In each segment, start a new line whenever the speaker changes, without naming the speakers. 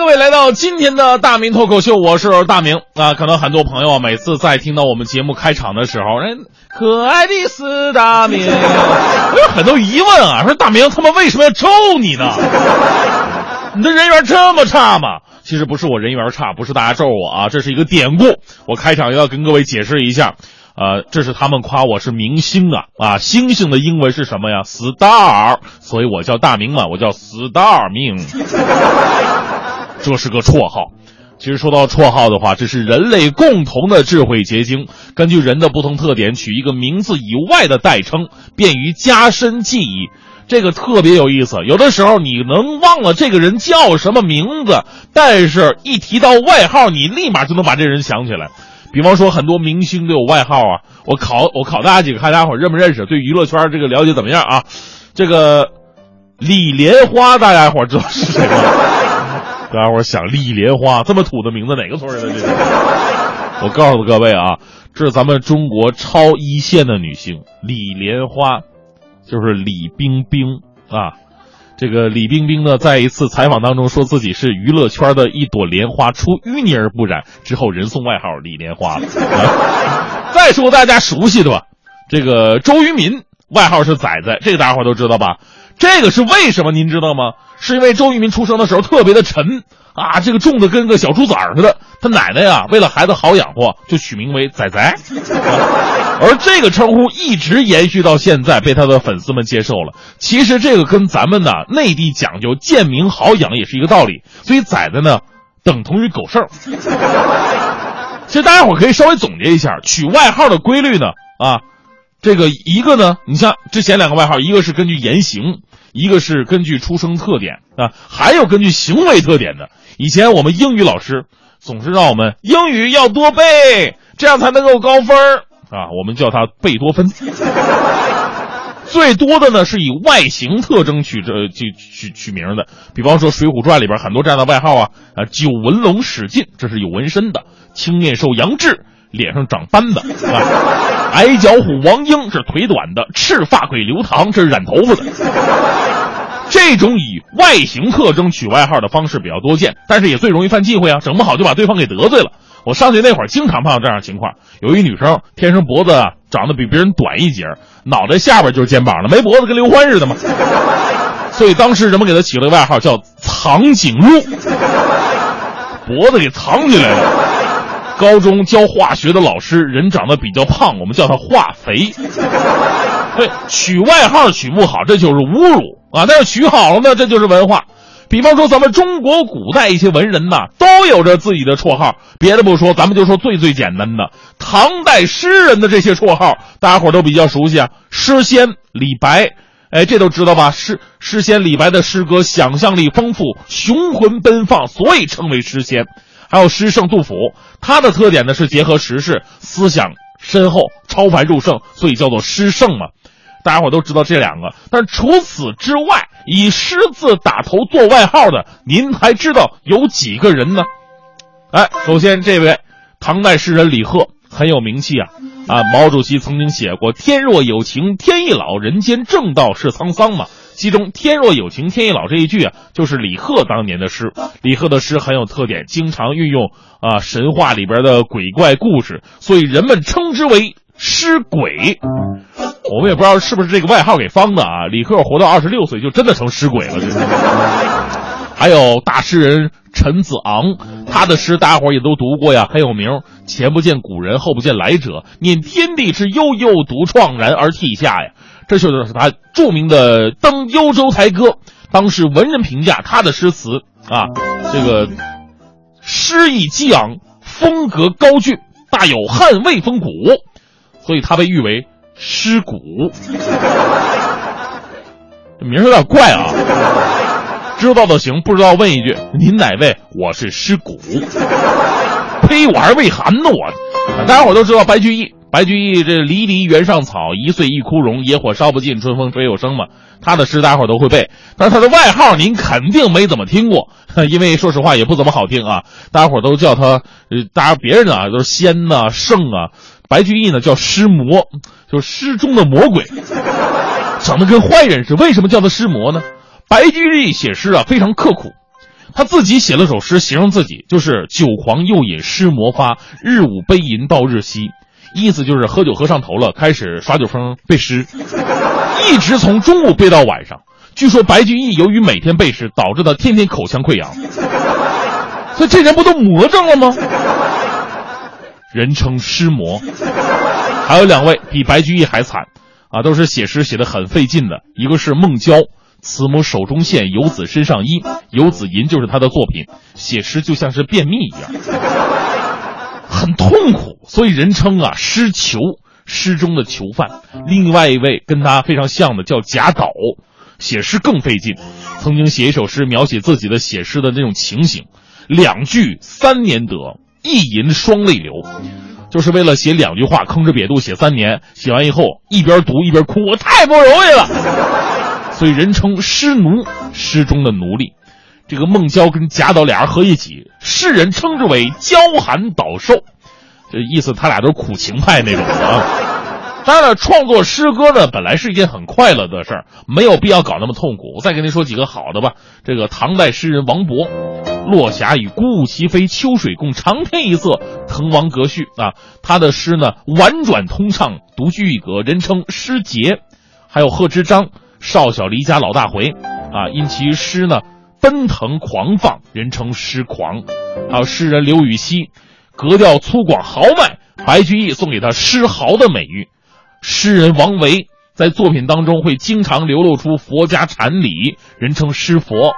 各位来到今天的大明脱口秀，我是大明啊。可能很多朋友啊，每次在听到我们节目开场的时候，人可爱的是大明，我有很多疑问啊，说大明他们为什么要咒你呢？你的人缘这么差吗？其实不是我人缘差，不是大家咒我啊，这是一个典故。我开场要跟各位解释一下，呃，这是他们夸我是明星啊啊，星星的英文是什么呀？star，所以我叫大明嘛，我叫 star 命。这是个绰号。其实说到绰号的话，这是人类共同的智慧结晶。根据人的不同特点，取一个名字以外的代称，便于加深记忆。这个特别有意思。有的时候你能忘了这个人叫什么名字，但是一提到外号，你立马就能把这人想起来。比方说，很多明星都有外号啊。我考我考大家几个，看大家伙认不认识？对娱乐圈这个了解怎么样啊？这个李莲花，大家伙知道是谁吗？大家伙想李莲花这么土的名字哪个村的这是？我告诉各位啊，这是咱们中国超一线的女性李莲花，就是李冰冰啊。这个李冰冰呢，在一次采访当中说自己是娱乐圈的一朵莲花，出淤泥而不染，之后人送外号李莲花了。啊、再说大家熟悉的吧，这个周渝民外号是仔仔，这个大家伙都知道吧？这个是为什么？您知道吗？是因为周渝民出生的时候特别的沉啊，这个重的跟个小猪崽儿似的。他奶奶呀，为了孩子好养活，就取名为仔仔。而这个称呼一直延续到现在，被他的粉丝们接受了。其实这个跟咱们呢内地讲究贱名好养也是一个道理。所以崽崽呢，等同于狗剩。其实大家伙可以稍微总结一下取外号的规律呢啊。这个一个呢，你像之前两个外号，一个是根据言行，一个是根据出生特点啊，还有根据行为特点的。以前我们英语老师总是让我们英语要多背，这样才能够高分啊，我们叫他贝多芬。最多的呢是以外形特征取这取取取名的，比方说《水浒传》里边很多这样的外号啊啊，九纹龙史进，这是有纹身的；青面兽杨志，脸上长斑的啊。矮脚虎王英是腿短的，赤发鬼刘唐是染头发的。这种以外形特征取外号的方式比较多见，但是也最容易犯忌讳啊，整不好就把对方给得罪了。我上学那会儿经常碰到这样的情况，有一女生天生脖子长得比别人短一截，脑袋下边就是肩膀了，没脖子跟刘欢似的嘛。所以当时人们给她起了个外号叫“藏颈鹿”，脖子给藏起来了。高中教化学的老师人长得比较胖，我们叫他化肥。对，取外号取不好，这就是侮辱啊！但是取好了呢，这就是文化。比方说，咱们中国古代一些文人呐，都有着自己的绰号。别的不说，咱们就说最最简单的，唐代诗人的这些绰号，大家伙都比较熟悉啊。诗仙李白，哎，这都知道吧？诗诗仙李白的诗歌想象力丰富，雄浑奔放，所以称为诗仙。还有诗圣杜甫，他的特点呢是结合时事，思想深厚，超凡入圣，所以叫做诗圣嘛。大家伙都知道这两个，但除此之外，以诗字打头做外号的，您还知道有几个人呢？哎，首先这位唐代诗人李贺很有名气啊啊！毛主席曾经写过“天若有情天亦老，人间正道是沧桑”嘛。其中“天若有情天亦老”这一句啊，就是李贺当年的诗。李贺的诗很有特点，经常运用啊神话里边的鬼怪故事，所以人们称之为诗鬼。我们也不知道是不是这个外号给方的啊。李贺活到二十六岁就真的成诗鬼了。还有大诗人陈子昂，他的诗大家伙也都读过呀，很有名。前不见古人，后不见来者，念天地之悠悠，独怆然而涕下呀。这就是他著名的《登幽州台歌》。当时文人评价他的诗词啊，这个诗意激昂，风格高峻，大有汉魏风骨，所以他被誉为诗骨。这名儿有点怪啊。知道的行，不知道问一句：您哪位？我是尸骨。呸！我还胃寒呢，我。大家伙都知道白居易，白居易这离离原上草，一岁一枯荣，野火烧不尽，春风吹又生嘛。他的诗大家伙都会背，但是他的外号您肯定没怎么听过，因为说实话也不怎么好听啊。大家伙都叫他，呃，大家别人啊都是仙呐、圣啊，白居易呢叫诗魔，就是诗中的魔鬼，长得跟坏人似的。为什么叫他诗魔呢？白居易写诗啊非常刻苦，他自己写了首诗形容自己，就是酒狂又饮诗魔发，日午悲吟到日西。意思就是喝酒喝上头了，开始耍酒疯背诗，一直从中午背到晚上。据说白居易由于每天背诗，导致他天天口腔溃疡。所以这人不都魔怔了吗？人称诗魔。还有两位比白居易还惨，啊，都是写诗写的很费劲的。一个是孟郊，慈母手中线，游子身上衣。游子吟就是他的作品，写诗就像是便秘一样。很痛苦，所以人称啊诗囚，诗中的囚犯。另外一位跟他非常像的叫贾岛，写诗更费劲，曾经写一首诗描写自己的写诗的那种情形，两句三年得，一吟双泪流，就是为了写两句话吭哧瘪肚写三年，写完以后一边读一边哭，我太不容易了，所以人称诗奴，诗中的奴隶。这个孟郊跟贾岛俩人合一起，世人称之为“娇寒岛寿”，这意思他俩都是苦情派那种啊。当然了，创作诗歌呢，本来是一件很快乐的事儿，没有必要搞那么痛苦。我再跟您说几个好的吧。这个唐代诗人王勃，“落霞与孤鹜齐飞，秋水共长天一色，滕王阁序”啊，他的诗呢婉转通畅，独具一格，人称诗杰。还有贺知章，“少小离家老大回”，啊，因其诗呢。奔腾狂放，人称诗狂。还有诗人刘禹锡，格调粗犷豪迈，白居易送给他诗豪的美誉。诗人王维在作品当中会经常流露出佛家禅理，人称诗佛。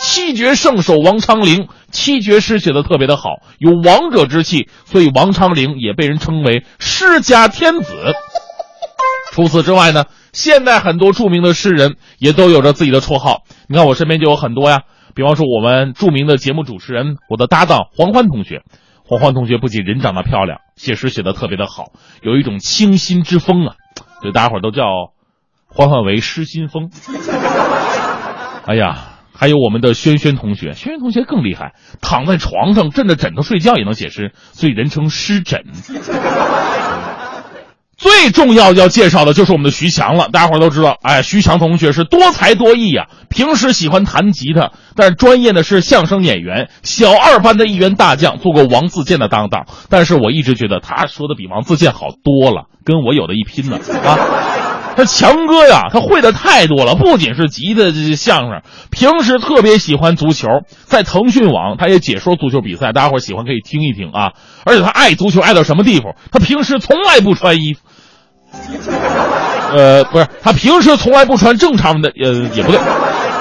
七绝圣手王昌龄，七绝诗写的特别的好，有王者之气，所以王昌龄也被人称为诗家天子。除此之外呢？现在很多著名的诗人也都有着自己的绰号，你看我身边就有很多呀。比方说我们著名的节目主持人，我的搭档黄欢同学。黄欢同学不仅人长得漂亮，写诗写的特别的好，有一种清新之风啊，所以大家伙都叫欢欢为诗新风。哎呀，还有我们的轩轩同学，轩轩同学更厉害，躺在床上枕着枕头睡觉也能写诗，所以人称诗枕。最重要要介绍的就是我们的徐强了。大家伙都知道，哎，徐强同学是多才多艺呀。平时喜欢弹吉他，但是专业的是相声演员，小二班的一员大将，做过王自健的搭档。但是我一直觉得他说的比王自健好多了，跟我有的一拼呢啊！他强哥呀，他会的太多了，不仅是吉他这些相声，平时特别喜欢足球，在腾讯网他也解说足球比赛，大家伙喜欢可以听一听啊。而且他爱足球爱到什么地步？他平时从来不穿衣服。呃，不是，他平时从来不穿正常的，呃，也不对，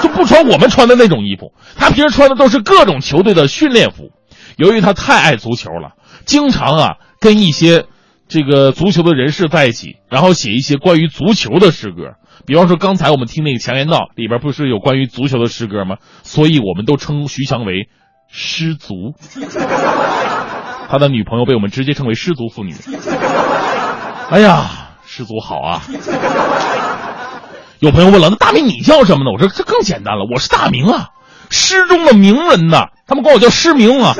就不穿我们穿的那种衣服。他平时穿的都是各种球队的训练服。由于他太爱足球了，经常啊跟一些这个足球的人士在一起，然后写一些关于足球的诗歌。比方说刚才我们听那个《强言道》里边不是有关于足球的诗歌吗？所以我们都称徐强为“失足”。他的女朋友被我们直接称为“失足妇女”。哎呀！失足好啊！有朋友问了，那大明你叫什么呢？我说这更简单了，我是大明啊，诗中的名人呐，他们管我叫诗明啊。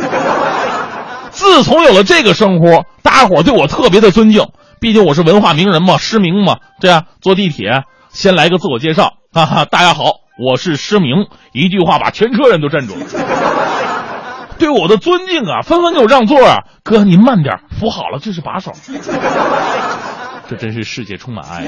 自从有了这个称呼，大家伙对我特别的尊敬，毕竟我是文化名人嘛，失明嘛。这样坐地铁先来个自我介绍，哈哈，大家好，我是失明，一句话把全车人都镇住了。对我的尊敬啊，纷纷给我让座啊，哥您慢点，扶好了，这是把手。这真是世界充满爱。
爱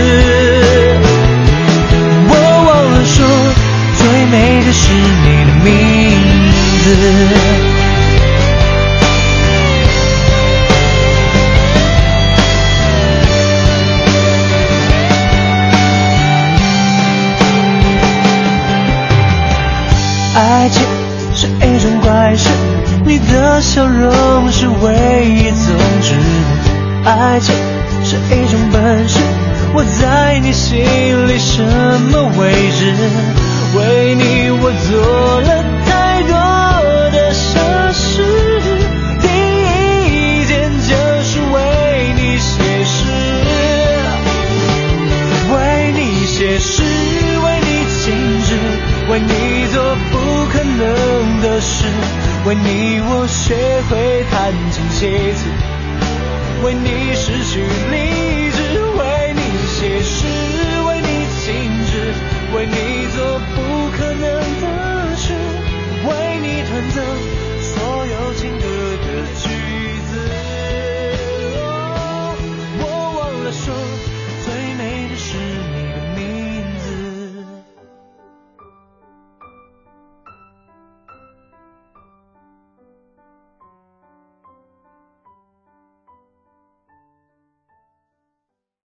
爱情。是一种怪事，你的笑容是唯一宗旨。爱情是一种本事，我在你心里什么位置？为你我做了太多为你失去。